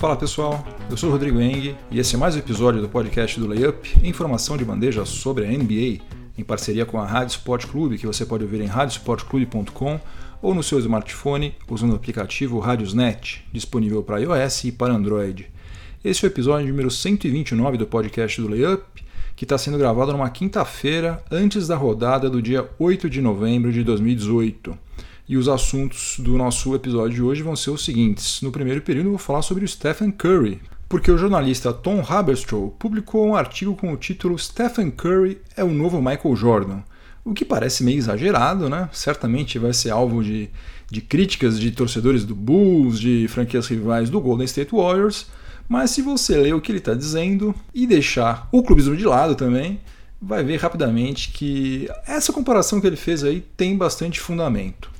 Fala pessoal, eu sou Rodrigo Eng e esse é mais um episódio do podcast do Layup, informação de bandeja sobre a NBA, em parceria com a Rádio Sport Clube, que você pode ouvir em radiosportclube.com ou no seu smartphone usando o aplicativo Radiosnet, disponível para iOS e para Android. Esse é o episódio número 129 do podcast do Layup, que está sendo gravado numa quinta-feira antes da rodada do dia 8 de novembro de 2018. E os assuntos do nosso episódio de hoje vão ser os seguintes. No primeiro período, eu vou falar sobre o Stephen Curry, porque o jornalista Tom Haberstroh publicou um artigo com o título Stephen Curry é o novo Michael Jordan. O que parece meio exagerado, né? Certamente vai ser alvo de, de críticas de torcedores do Bulls, de franquias rivais do Golden State Warriors, mas se você ler o que ele está dizendo e deixar o clubismo de lado também, vai ver rapidamente que essa comparação que ele fez aí tem bastante fundamento.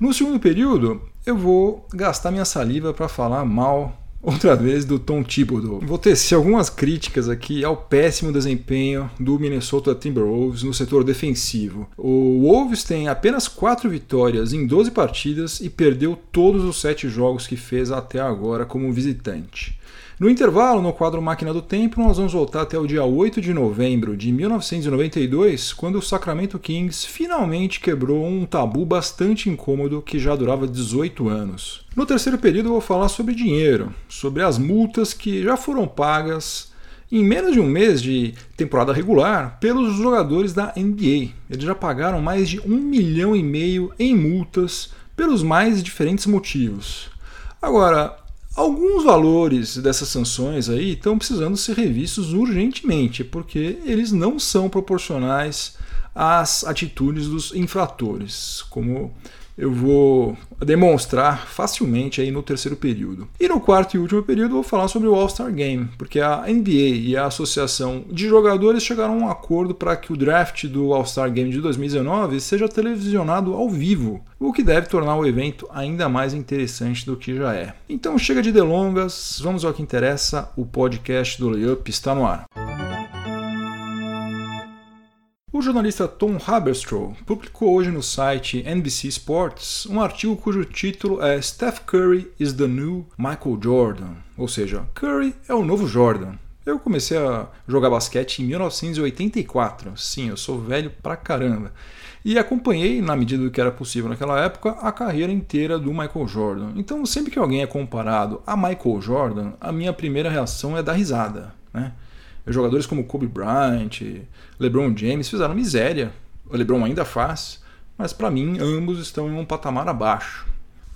No segundo período, eu vou gastar minha saliva para falar mal outra vez do Tom Thibodeau. Vou tecer algumas críticas aqui ao péssimo desempenho do Minnesota Timberwolves no setor defensivo. O Wolves tem apenas 4 vitórias em 12 partidas e perdeu todos os 7 jogos que fez até agora como visitante. No intervalo, no quadro Máquina do Tempo, nós vamos voltar até o dia 8 de novembro de 1992, quando o Sacramento Kings finalmente quebrou um tabu bastante incômodo que já durava 18 anos. No terceiro período, eu vou falar sobre dinheiro, sobre as multas que já foram pagas em menos de um mês de temporada regular pelos jogadores da NBA. Eles já pagaram mais de um milhão e meio em multas pelos mais diferentes motivos. Agora, Alguns valores dessas sanções aí estão precisando ser revistos urgentemente, porque eles não são proporcionais às atitudes dos infratores, como eu vou demonstrar facilmente aí no terceiro período. E no quarto e último período vou falar sobre o All-Star Game, porque a NBA e a Associação de Jogadores chegaram a um acordo para que o draft do All-Star Game de 2019 seja televisionado ao vivo, o que deve tornar o evento ainda mais interessante do que já é. Então chega de delongas, vamos ao que interessa, o podcast do Layup está no ar. O jornalista Tom Haberstroh publicou hoje no site NBC Sports um artigo cujo título é Steph Curry is the new Michael Jordan, ou seja, Curry é o novo Jordan. Eu comecei a jogar basquete em 1984, sim, eu sou velho pra caramba, e acompanhei, na medida do que era possível naquela época, a carreira inteira do Michael Jordan. Então, sempre que alguém é comparado a Michael Jordan, a minha primeira reação é dar risada, né? Jogadores como Kobe Bryant, LeBron James fizeram miséria. O LeBron ainda faz, mas para mim ambos estão em um patamar abaixo.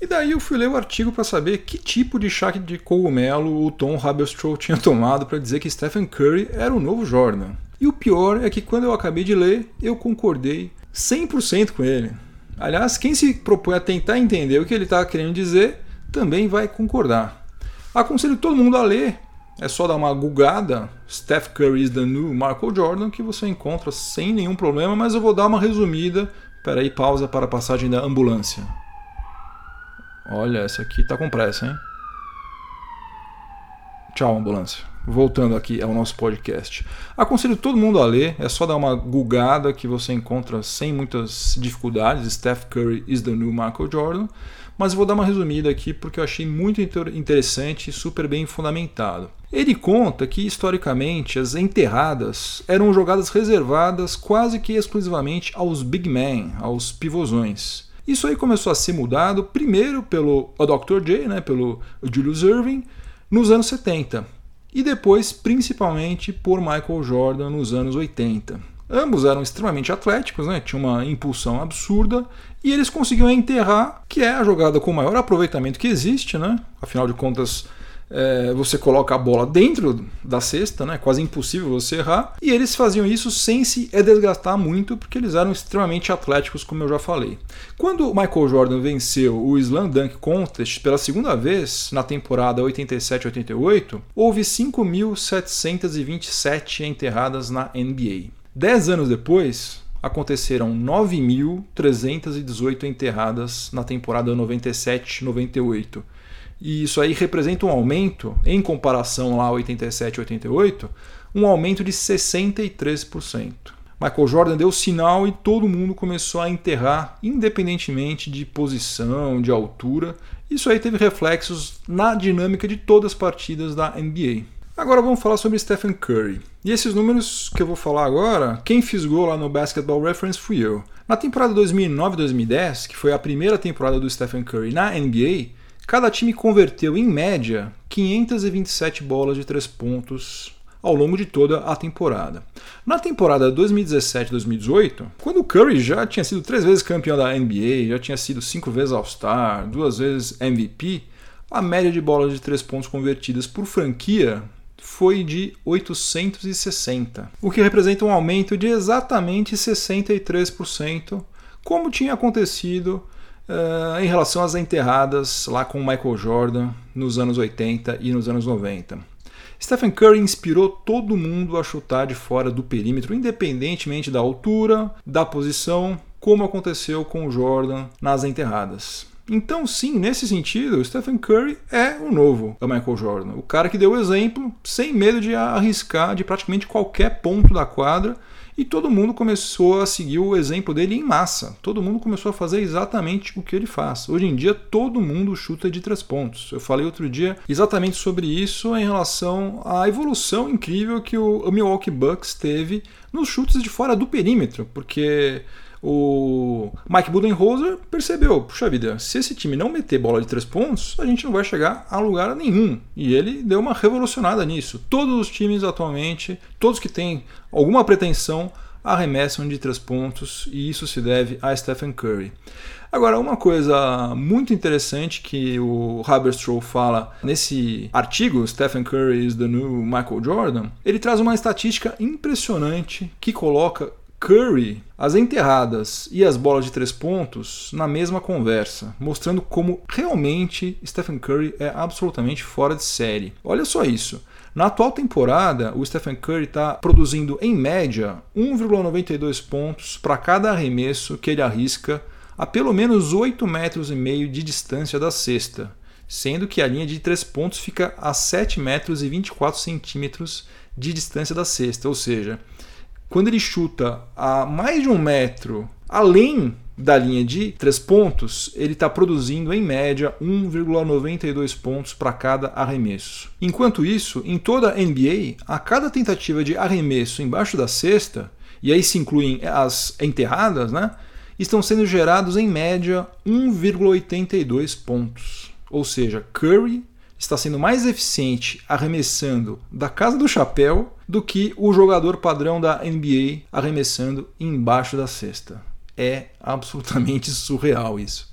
E daí eu fui ler o artigo para saber que tipo de chá de cogumelo o Tom Haberstroh tinha tomado para dizer que Stephen Curry era o novo Jordan. E o pior é que quando eu acabei de ler, eu concordei 100% com ele. Aliás, quem se propõe a tentar entender o que ele está querendo dizer também vai concordar. Aconselho todo mundo a ler é só dar uma googada, Steph Curry is the new Michael Jordan, que você encontra sem nenhum problema, mas eu vou dar uma resumida. Espera aí, pausa para a passagem da ambulância. Olha, essa aqui tá com pressa, hein? Tchau, ambulância. Voltando aqui ao nosso podcast. Aconselho todo mundo a ler, é só dar uma googada que você encontra sem muitas dificuldades. Steph Curry is the new Michael Jordan mas vou dar uma resumida aqui porque eu achei muito interessante e super bem fundamentado. Ele conta que, historicamente, as enterradas eram jogadas reservadas quase que exclusivamente aos big men, aos pivôzões. Isso aí começou a ser mudado primeiro pelo Dr. J, né, pelo Julius Irving, nos anos 70, e depois principalmente por Michael Jordan nos anos 80. Ambos eram extremamente atléticos, né? tinha uma impulsão absurda e eles conseguiam enterrar, que é a jogada com o maior aproveitamento que existe, né? Afinal de contas, é, você coloca a bola dentro da cesta, né? Quase impossível você errar. E eles faziam isso sem se desgastar muito, porque eles eram extremamente atléticos, como eu já falei. Quando Michael Jordan venceu o Slam Dunk Contest pela segunda vez na temporada 87-88, houve 5.727 enterradas na NBA. Dez anos depois, aconteceram 9.318 enterradas na temporada 97-98. E isso aí representa um aumento, em comparação lá 87-88, um aumento de 63%. Michael Jordan deu sinal e todo mundo começou a enterrar, independentemente de posição, de altura, Isso aí teve reflexos na dinâmica de todas as partidas da NBA. Agora vamos falar sobre Stephen Curry. E esses números que eu vou falar agora, quem fisgou lá no Basketball Reference fui eu. Na temporada 2009-2010, que foi a primeira temporada do Stephen Curry na NBA, cada time converteu em média 527 bolas de 3 pontos ao longo de toda a temporada. Na temporada 2017-2018, quando o Curry já tinha sido três vezes campeão da NBA, já tinha sido cinco vezes All-Star, duas vezes MVP, a média de bolas de três pontos convertidas por franquia foi de 860, o que representa um aumento de exatamente 63%, como tinha acontecido uh, em relação às enterradas lá com Michael Jordan nos anos 80 e nos anos 90. Stephen Curry inspirou todo mundo a chutar de fora do perímetro, independentemente da altura, da posição, como aconteceu com o Jordan nas enterradas. Então, sim, nesse sentido, o Stephen Curry é o novo da Michael Jordan. O cara que deu o exemplo sem medo de arriscar de praticamente qualquer ponto da quadra e todo mundo começou a seguir o exemplo dele em massa. Todo mundo começou a fazer exatamente o que ele faz. Hoje em dia, todo mundo chuta de três pontos. Eu falei outro dia exatamente sobre isso em relação à evolução incrível que o Milwaukee Bucks teve nos chutes de fora do perímetro, porque o Mike Budenholzer percebeu, puxa vida, se esse time não meter bola de três pontos, a gente não vai chegar a lugar nenhum. E ele deu uma revolucionada nisso. Todos os times atualmente, todos que têm alguma pretensão, arremessam de três pontos e isso se deve a Stephen Curry. Agora, uma coisa muito interessante que o Haberstroh fala nesse artigo, Stephen Curry is the new Michael Jordan, ele traz uma estatística impressionante que coloca Curry, as enterradas e as bolas de três pontos na mesma conversa, mostrando como realmente Stephen Curry é absolutamente fora de série. Olha só isso. Na atual temporada, o Stephen Curry está produzindo em média 1,92 pontos para cada arremesso que ele arrisca a pelo menos 8 metros e meio de distância da cesta, sendo que a linha de três pontos fica a 7 metros e 24 centímetros de distância da cesta, ou seja, quando ele chuta a mais de um metro além da linha de três pontos, ele está produzindo em média 1,92 pontos para cada arremesso. Enquanto isso, em toda a NBA, a cada tentativa de arremesso embaixo da cesta, e aí se incluem as enterradas, né, estão sendo gerados em média 1,82 pontos. Ou seja, Curry está sendo mais eficiente arremessando da casa do chapéu do que o jogador padrão da NBA arremessando embaixo da cesta. É absolutamente surreal isso.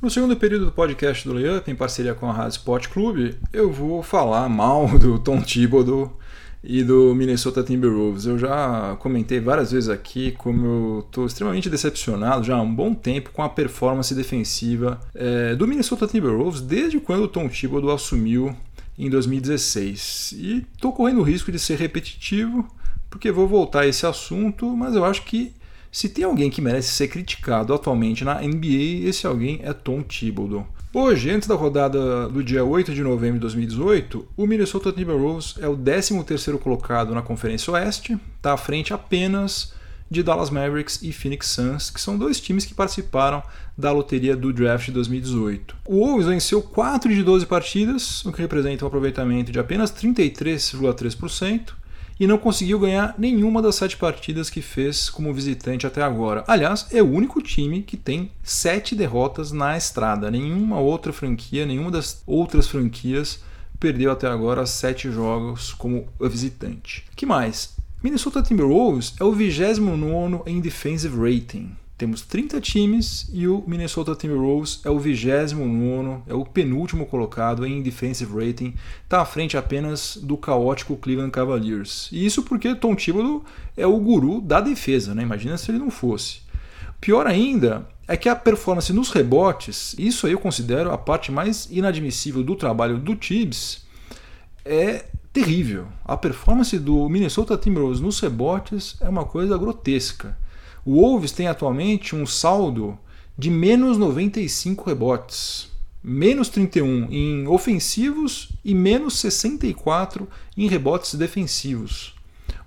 No segundo período do podcast do Layup, em parceria com a Rádio Sport Clube, eu vou falar mal do Tom Thibodeau e do Minnesota Timberwolves. Eu já comentei várias vezes aqui como eu estou extremamente decepcionado já há um bom tempo com a performance defensiva é, do Minnesota Timberwolves desde quando o Tom Thibodeau assumiu em 2016. E estou correndo o risco de ser repetitivo, porque vou voltar a esse assunto, mas eu acho que se tem alguém que merece ser criticado atualmente na NBA, esse alguém é Tom Thibodeau. Hoje, antes da rodada do dia 8 de novembro de 2018, o Minnesota Timberwolves é o 13º colocado na Conferência Oeste, está à frente apenas de Dallas Mavericks e Phoenix Suns, que são dois times que participaram da loteria do draft de 2018. O Wolves venceu 4 de 12 partidas, o que representa um aproveitamento de apenas 33,3%, e não conseguiu ganhar nenhuma das sete partidas que fez como visitante até agora. Aliás, é o único time que tem sete derrotas na estrada. Nenhuma outra franquia, nenhuma das outras franquias perdeu até agora sete jogos como visitante. que mais? Minnesota Timberwolves é o 29 em defensive rating. Temos 30 times e o Minnesota Timberwolves é o 29, é o penúltimo colocado em defensive rating, está à frente apenas do caótico Cleveland Cavaliers. E isso porque Tom Thibodeau é o guru da defesa, né? imagina se ele não fosse. Pior ainda é que a performance nos rebotes, isso aí eu considero a parte mais inadmissível do trabalho do Tibbs, é terrível. A performance do Minnesota Timberwolves nos rebotes é uma coisa grotesca. O Wolves tem atualmente um saldo de menos 95 rebotes, menos 31 em ofensivos e menos 64 em rebotes defensivos.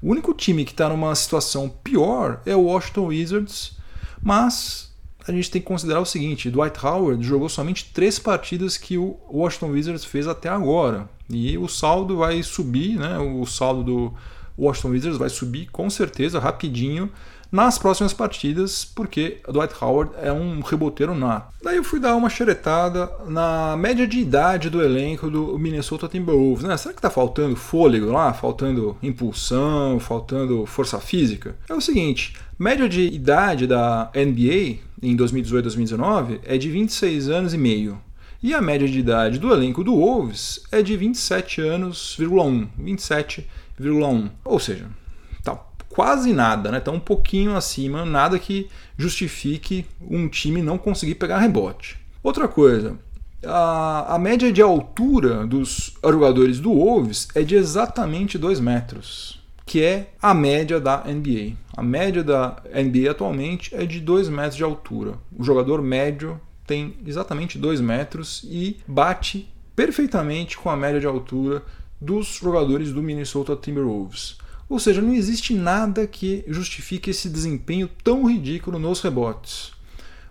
O único time que está numa situação pior é o Washington Wizards, mas a gente tem que considerar o seguinte: Dwight Howard jogou somente três partidas que o Washington Wizards fez até agora. E o saldo vai subir, né? O saldo do Washington Wizards vai subir com certeza rapidinho nas próximas partidas, porque Dwight Howard é um reboteiro nato. Daí eu fui dar uma xeretada na média de idade do elenco do Minnesota Timberwolves. Né? Será que está faltando fôlego lá? Faltando impulsão? Faltando força física? É o seguinte, média de idade da NBA em 2018-2019 é de 26 anos e meio. E a média de idade do elenco do Wolves é de 27 anos, 27,1. Ou seja, quase nada, né? Tá um pouquinho acima, nada que justifique um time não conseguir pegar rebote. Outra coisa, a, a média de altura dos jogadores do Wolves é de exatamente 2 metros, que é a média da NBA. A média da NBA atualmente é de 2 metros de altura. O jogador médio tem exatamente 2 metros e bate perfeitamente com a média de altura dos jogadores do Minnesota Timberwolves. Ou seja, não existe nada que justifique esse desempenho tão ridículo nos rebotes.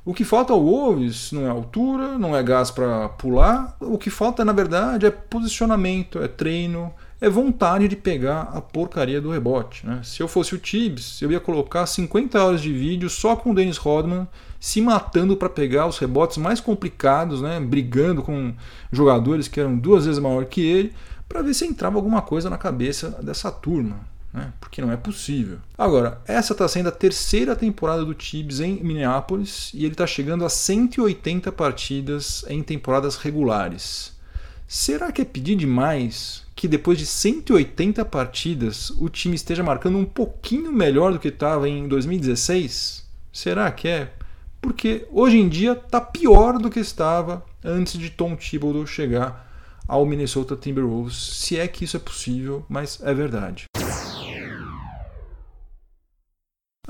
O que falta ao Wolves não é altura, não é gás para pular. O que falta, na verdade, é posicionamento, é treino, é vontade de pegar a porcaria do rebote. Né? Se eu fosse o Tibbs, eu ia colocar 50 horas de vídeo só com o Dennis Rodman se matando para pegar os rebotes mais complicados, né? brigando com jogadores que eram duas vezes maior que ele, para ver se entrava alguma coisa na cabeça dessa turma né? porque não é possível. Agora, essa está sendo a terceira temporada do Tibbs em Minneapolis e ele está chegando a 180 partidas em temporadas regulares. Será que é pedir demais que depois de 180 partidas o time esteja marcando um pouquinho melhor do que estava em 2016? Será que é? Porque hoje em dia está pior do que estava antes de Tom Thibodeau chegar ao Minnesota Timberwolves, se é que isso é possível, mas é verdade.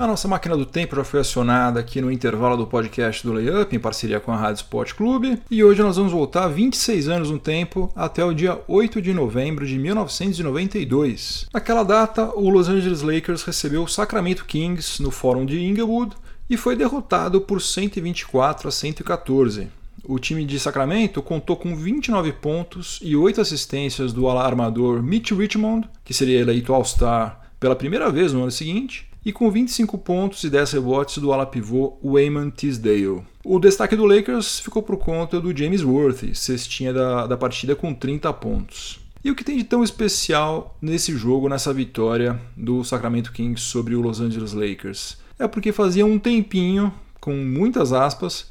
A nossa máquina do tempo já foi acionada aqui no intervalo do podcast do Layup, em parceria com a Rádio Sport Clube, e hoje nós vamos voltar 26 anos no tempo, até o dia 8 de novembro de 1992. Naquela data, o Los Angeles Lakers recebeu o Sacramento Kings no Fórum de Inglewood e foi derrotado por 124 a 114. O time de Sacramento contou com 29 pontos e 8 assistências do armador Mitch Richmond, que seria eleito All-Star pela primeira vez no ano seguinte, e com 25 pontos e 10 rebotes do ala pivô Wayman Tisdale. O destaque do Lakers ficou por conta do James Worthy, cestinha da, da partida com 30 pontos. E o que tem de tão especial nesse jogo, nessa vitória do Sacramento Kings sobre o Los Angeles Lakers? É porque fazia um tempinho, com muitas aspas,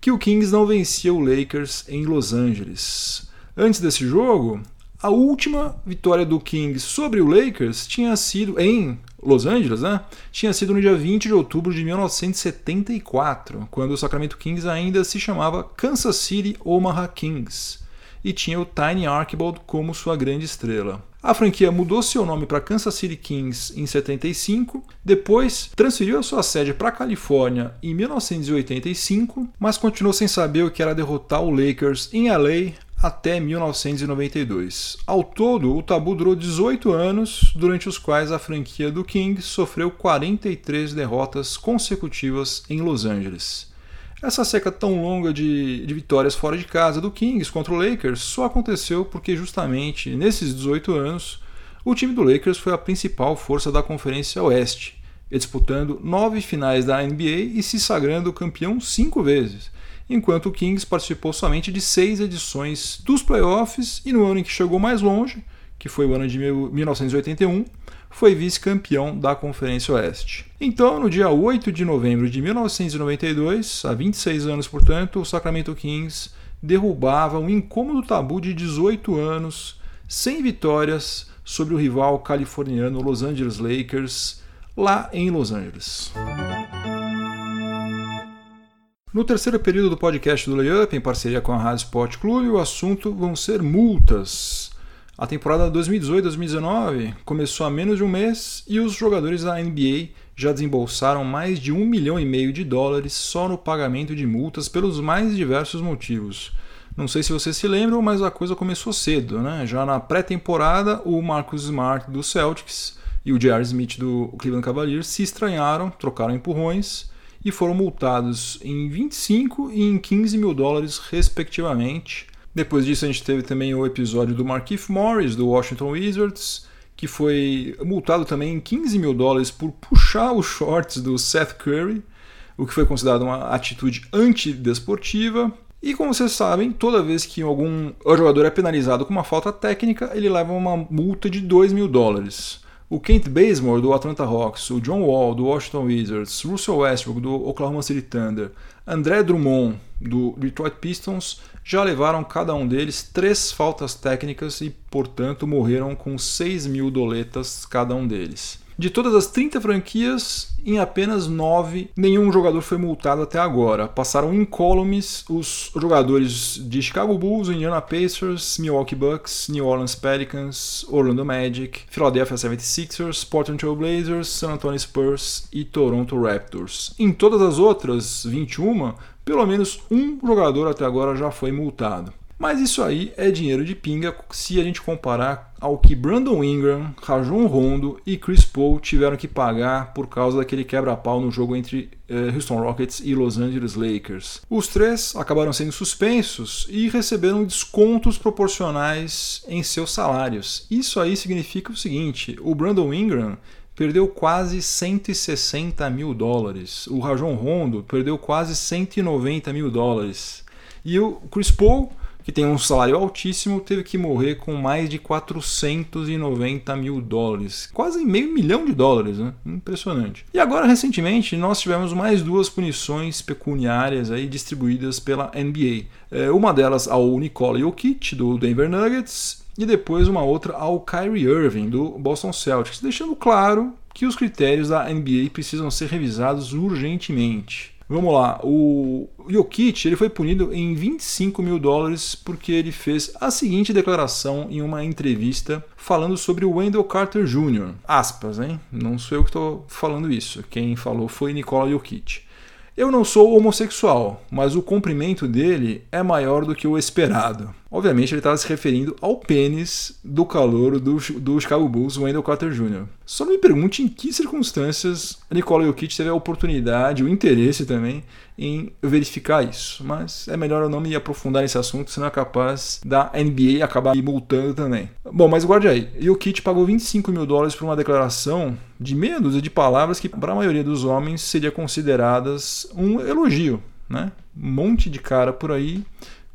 que o Kings não vencia o Lakers em Los Angeles. Antes desse jogo, a última vitória do Kings sobre o Lakers tinha sido em Los Angeles, né? Tinha sido no dia 20 de outubro de 1974, quando o Sacramento Kings ainda se chamava Kansas City Omaha Kings e tinha o Tiny Archibald como sua grande estrela. A franquia mudou seu nome para Kansas City Kings em 75, depois transferiu a sua sede para a Califórnia em 1985, mas continuou sem saber o que era derrotar o Lakers em LA até 1992. Ao todo, o tabu durou 18 anos, durante os quais a franquia do King sofreu 43 derrotas consecutivas em Los Angeles. Essa seca tão longa de, de, vitórias fora de casa do Kings contra o Lakers só aconteceu porque, justamente nesses 18 anos, o time do Lakers foi a principal força da Conferência Oeste, disputando nove finais da NBA e se sagrando campeão cinco vezes enquanto o Kings participou somente de seis edições dos playoffs e no ano em que chegou mais longe, que foi o ano de 1981, foi vice-campeão da Conferência Oeste. Então, no dia 8 de novembro de 1992, há 26 anos, portanto, o Sacramento Kings derrubava um incômodo tabu de 18 anos, sem vitórias, sobre o rival californiano Los Angeles Lakers, lá em Los Angeles. No terceiro período do podcast do Layup, em parceria com a Rádio Sport Clube, o assunto vão ser multas. A temporada 2018-2019 começou há menos de um mês e os jogadores da NBA já desembolsaram mais de um milhão e meio de dólares só no pagamento de multas pelos mais diversos motivos. Não sei se vocês se lembram, mas a coisa começou cedo, né? Já na pré-temporada, o Marcus Smart do Celtics e o J.R. Smith do Cleveland Cavaliers se estranharam, trocaram empurrões e foram multados em 25 e em 15 mil dólares, respectivamente. Depois disso, a gente teve também o episódio do Markif Morris, do Washington Wizards, que foi multado também em 15 mil dólares por puxar os shorts do Seth Curry, o que foi considerado uma atitude antidesportiva. E como vocês sabem, toda vez que algum jogador é penalizado com uma falta técnica, ele leva uma multa de 2 mil dólares. O Kent Bazemore, do Atlanta Hawks, o John Wall, do Washington Wizards, Russell Westbrook, do Oklahoma City Thunder, André Drummond, do Detroit Pistons, já levaram cada um deles três faltas técnicas e, portanto, morreram com 6 mil doletas cada um deles. De todas as 30 franquias, em apenas 9, nenhum jogador foi multado até agora. Passaram incólumes os jogadores de Chicago Bulls, Indiana Pacers, Milwaukee Bucks, New Orleans Pelicans, Orlando Magic, Philadelphia 76ers, Portland Trail Blazers, San Antonio Spurs e Toronto Raptors. Em todas as outras 21, pelo menos um jogador até agora já foi multado. Mas isso aí é dinheiro de pinga se a gente comparar ao que Brandon Ingram, Rajon Rondo e Chris Paul tiveram que pagar por causa daquele quebra-pau no jogo entre eh, Houston Rockets e Los Angeles Lakers. Os três acabaram sendo suspensos e receberam descontos proporcionais em seus salários. Isso aí significa o seguinte: o Brandon Ingram perdeu quase 160 mil dólares, o Rajon Rondo perdeu quase 190 mil dólares e o Chris Paul que tem um salário altíssimo, teve que morrer com mais de 490 mil dólares. Quase meio milhão de dólares, né? Impressionante. E agora, recentemente, nós tivemos mais duas punições pecuniárias aí distribuídas pela NBA. É, uma delas ao Nikola Jokic, do Denver Nuggets, e depois uma outra ao Kyrie Irving, do Boston Celtics, deixando claro que os critérios da NBA precisam ser revisados urgentemente. Vamos lá, o Jokic ele foi punido em 25 mil dólares porque ele fez a seguinte declaração em uma entrevista falando sobre o Wendell Carter Jr. Aspas, hein? Não sou eu que estou falando isso. Quem falou foi Nikola Jokic. Eu não sou homossexual, mas o comprimento dele é maior do que o esperado. Obviamente ele estava se referindo ao pênis do calor do, do Chicago Bulls, Wendell Carter Jr. Só me pergunte em que circunstâncias Nikola Jokic teve a oportunidade, o interesse também, em verificar isso. Mas é melhor eu não me aprofundar nesse assunto, senão é capaz da NBA acabar me multando também. Bom, mas guarde aí. Jokic pagou 25 mil dólares por uma declaração de meia dúzia de palavras que, para a maioria dos homens, seria consideradas um elogio. Né? Um monte de cara por aí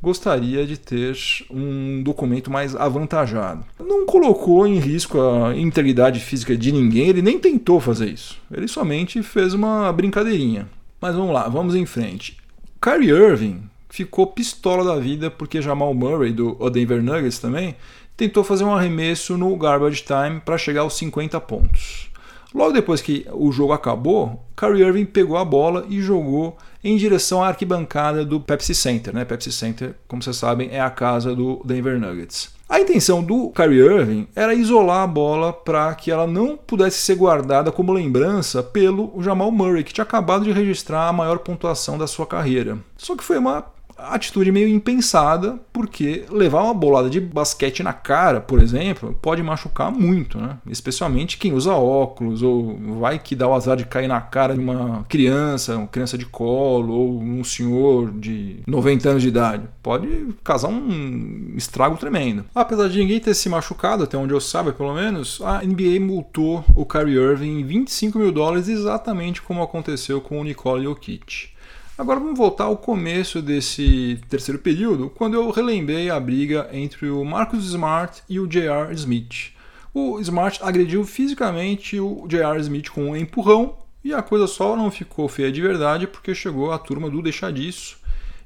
gostaria de ter um documento mais avantajado. Não colocou em risco a integridade física de ninguém, ele nem tentou fazer isso. Ele somente fez uma brincadeirinha. Mas vamos lá, vamos em frente. Kyrie Irving ficou pistola da vida porque Jamal Murray do Denver Nuggets também tentou fazer um arremesso no garbage time para chegar aos 50 pontos. Logo depois que o jogo acabou, Kyrie Irving pegou a bola e jogou em direção à arquibancada do Pepsi Center. Né? Pepsi Center, como vocês sabem, é a casa do Denver Nuggets. A intenção do Kyrie Irving era isolar a bola para que ela não pudesse ser guardada como lembrança pelo Jamal Murray, que tinha acabado de registrar a maior pontuação da sua carreira. Só que foi uma atitude meio impensada, porque levar uma bolada de basquete na cara, por exemplo, pode machucar muito, né? Especialmente quem usa óculos, ou vai que dá o azar de cair na cara de uma criança, uma criança de colo, ou um senhor de 90 anos de idade. Pode causar um estrago tremendo. Apesar de ninguém ter se machucado, até onde eu saiba pelo menos, a NBA multou o Kyrie Irving em 25 mil dólares, exatamente como aconteceu com o Nicole Jokic. Agora vamos voltar ao começo desse terceiro período, quando eu relembrei a briga entre o Marcus Smart e o J.R. Smith. O Smart agrediu fisicamente o J.R. Smith com um empurrão e a coisa só não ficou feia de verdade porque chegou a turma do deixar disso.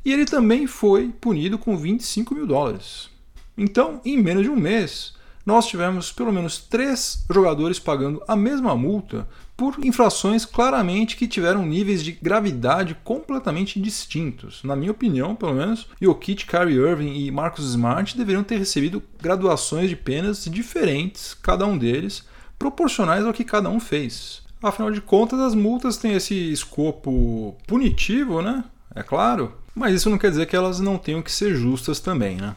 E ele também foi punido com 25 mil dólares. Então, em menos de um mês, nós tivemos pelo menos três jogadores pagando a mesma multa por infrações claramente que tiveram níveis de gravidade completamente distintos. Na minha opinião, pelo menos, Jokic, Kyrie Irving e Marcus Smart deveriam ter recebido graduações de penas diferentes, cada um deles, proporcionais ao que cada um fez. Afinal de contas, as multas têm esse escopo punitivo, né? É claro, mas isso não quer dizer que elas não tenham que ser justas também, né?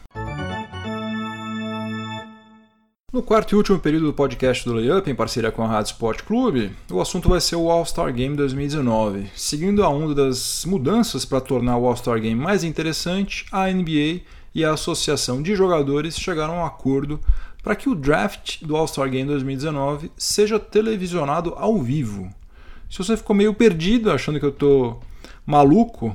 No quarto e último período do podcast do Layup, em parceria com a Rádio Sport Clube, o assunto vai ser o All-Star Game 2019. Seguindo a onda das mudanças para tornar o All-Star Game mais interessante, a NBA e a Associação de Jogadores chegaram a um acordo para que o draft do All-Star Game 2019 seja televisionado ao vivo. Se você ficou meio perdido achando que eu estou maluco,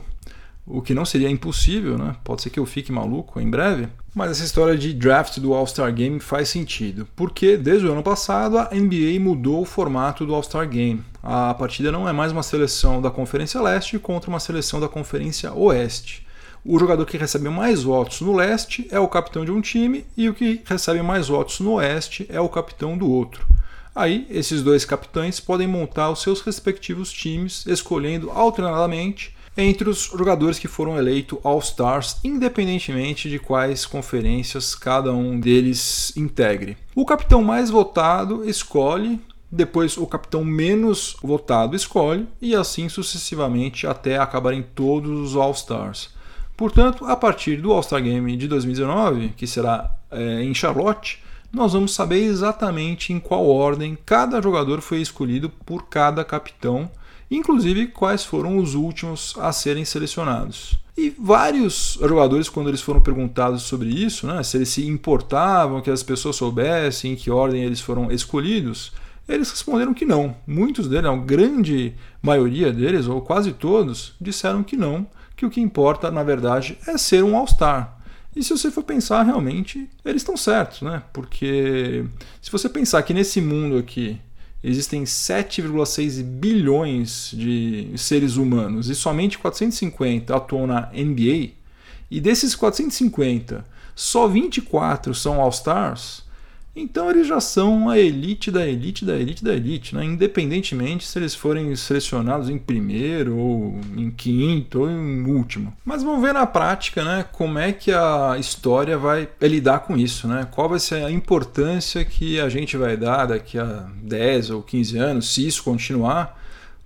o que não seria impossível, né? Pode ser que eu fique maluco em breve. Mas essa história de draft do All-Star Game faz sentido, porque desde o ano passado a NBA mudou o formato do All-Star Game. A partida não é mais uma seleção da Conferência Leste contra uma seleção da Conferência Oeste. O jogador que recebe mais votos no leste é o capitão de um time e o que recebe mais votos no oeste é o capitão do outro. Aí, esses dois capitães podem montar os seus respectivos times, escolhendo alternadamente entre os jogadores que foram eleitos All-Stars, independentemente de quais conferências cada um deles integre. O capitão mais votado escolhe, depois o capitão menos votado escolhe, e assim sucessivamente até acabarem todos os All-Stars. Portanto, a partir do All-Star Game de 2019, que será é, em Charlotte, nós vamos saber exatamente em qual ordem cada jogador foi escolhido por cada capitão inclusive quais foram os últimos a serem selecionados. E vários jogadores, quando eles foram perguntados sobre isso, né, se eles se importavam que as pessoas soubessem em que ordem eles foram escolhidos, eles responderam que não. Muitos deles, a grande maioria deles, ou quase todos, disseram que não, que o que importa, na verdade, é ser um All-Star. E se você for pensar, realmente, eles estão certos, né? Porque se você pensar que nesse mundo aqui existem 7,6 bilhões de seres humanos e somente 450 atuam na NBA, e desses 450, só 24 são All-Stars, então eles já são a elite da elite da elite da elite, né? independentemente se eles forem selecionados em primeiro, ou em quinto, ou em último. Mas vamos ver na prática né, como é que a história vai lidar com isso, né? qual vai ser a importância que a gente vai dar daqui a 10 ou 15 anos, se isso continuar,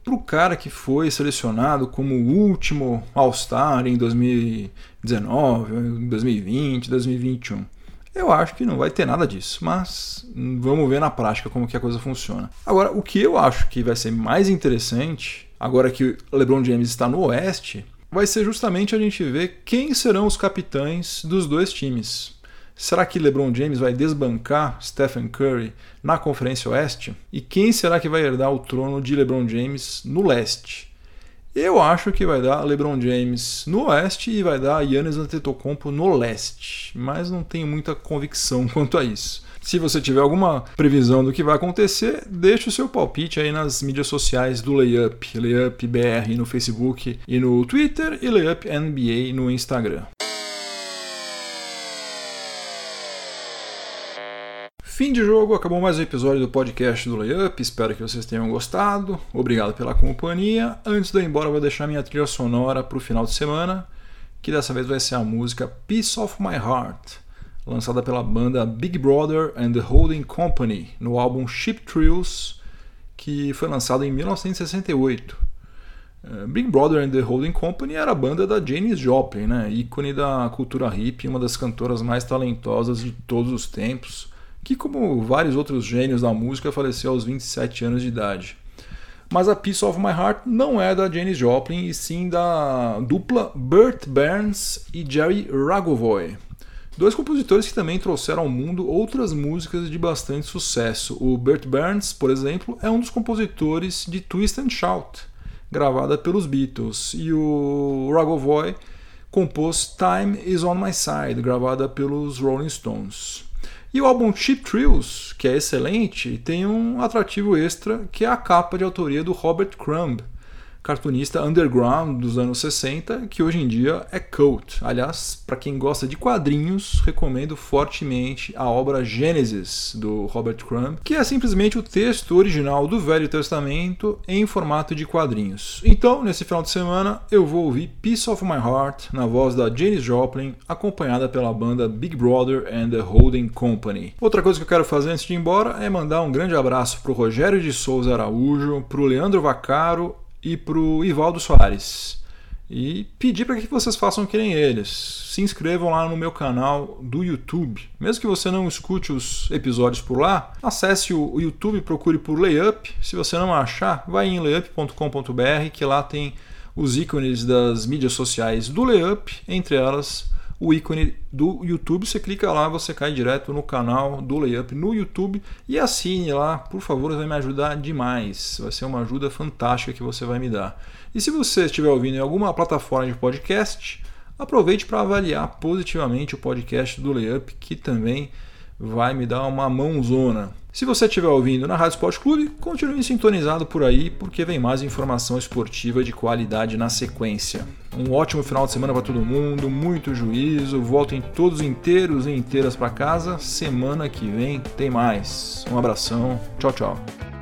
para o cara que foi selecionado como o último All-Star em 2019, 2020, 2021. Eu acho que não vai ter nada disso, mas vamos ver na prática como que a coisa funciona. Agora, o que eu acho que vai ser mais interessante, agora que o LeBron James está no Oeste, vai ser justamente a gente ver quem serão os capitães dos dois times. Será que LeBron James vai desbancar Stephen Curry na Conferência Oeste? E quem será que vai herdar o trono de LeBron James no Leste? Eu acho que vai dar LeBron James no oeste e vai dar Yannis Antetokounmpo no leste, mas não tenho muita convicção quanto a isso. Se você tiver alguma previsão do que vai acontecer, deixe o seu palpite aí nas mídias sociais do Layup, Layup BR no Facebook e no Twitter e Layup NBA no Instagram. Fim de jogo, acabou mais um episódio do podcast do Layup. Espero que vocês tenham gostado. Obrigado pela companhia. Antes de eu ir embora, vou deixar minha trilha sonora para o final de semana, que dessa vez vai ser a música Piece of My Heart, lançada pela banda Big Brother and the Holding Company no álbum Ship Thrills, que foi lançado em 1968. Eh, Big Brother and the Holding Company era a banda da Janis Joplin, né? ícone da cultura hip, uma das cantoras mais talentosas de todos os tempos que, como vários outros gênios da música, faleceu aos 27 anos de idade. Mas a Piece of My Heart não é da Janis Joplin, e sim da dupla Burt Burns e Jerry Ragovoy. Dois compositores que também trouxeram ao mundo outras músicas de bastante sucesso. O Burt Burns, por exemplo, é um dos compositores de Twist and Shout, gravada pelos Beatles, e o Ragovoy compôs Time Is On My Side, gravada pelos Rolling Stones. E o álbum Cheap Thrills, que é excelente, tem um atrativo extra que é a capa de autoria do Robert Crumb, cartunista underground dos anos 60, que hoje em dia é cult. Aliás, para quem gosta de quadrinhos, recomendo fortemente a obra Gênesis do Robert Crumb, que é simplesmente o texto original do Velho Testamento em formato de quadrinhos. Então, nesse final de semana, eu vou ouvir Piece of My Heart na voz da Janis Joplin, acompanhada pela banda Big Brother and the Holding Company. Outra coisa que eu quero fazer antes de ir embora é mandar um grande abraço para o Rogério de Souza Araújo, para o Leandro Vacaro e para o Ivaldo Soares. e pedir para que vocês façam que nem eles. Se inscrevam lá no meu canal do YouTube. Mesmo que você não escute os episódios por lá, acesse o YouTube, procure por Layup. Se você não achar, vai em layup.com.br que lá tem os ícones das mídias sociais do Layup, entre elas o ícone do YouTube. Você clica lá, você cai direto no canal do Layup no YouTube e assine lá, por favor, vai me ajudar demais. Vai ser uma ajuda fantástica que você vai me dar. E se você estiver ouvindo em alguma plataforma de podcast, aproveite para avaliar positivamente o podcast do Layup, que também vai me dar uma mãozona. Se você estiver ouvindo na Rádio Esporte Clube, continue sintonizado por aí, porque vem mais informação esportiva de qualidade na sequência. Um ótimo final de semana para todo mundo, muito juízo, voltem todos inteiros e inteiras para casa. Semana que vem tem mais. Um abração, tchau, tchau.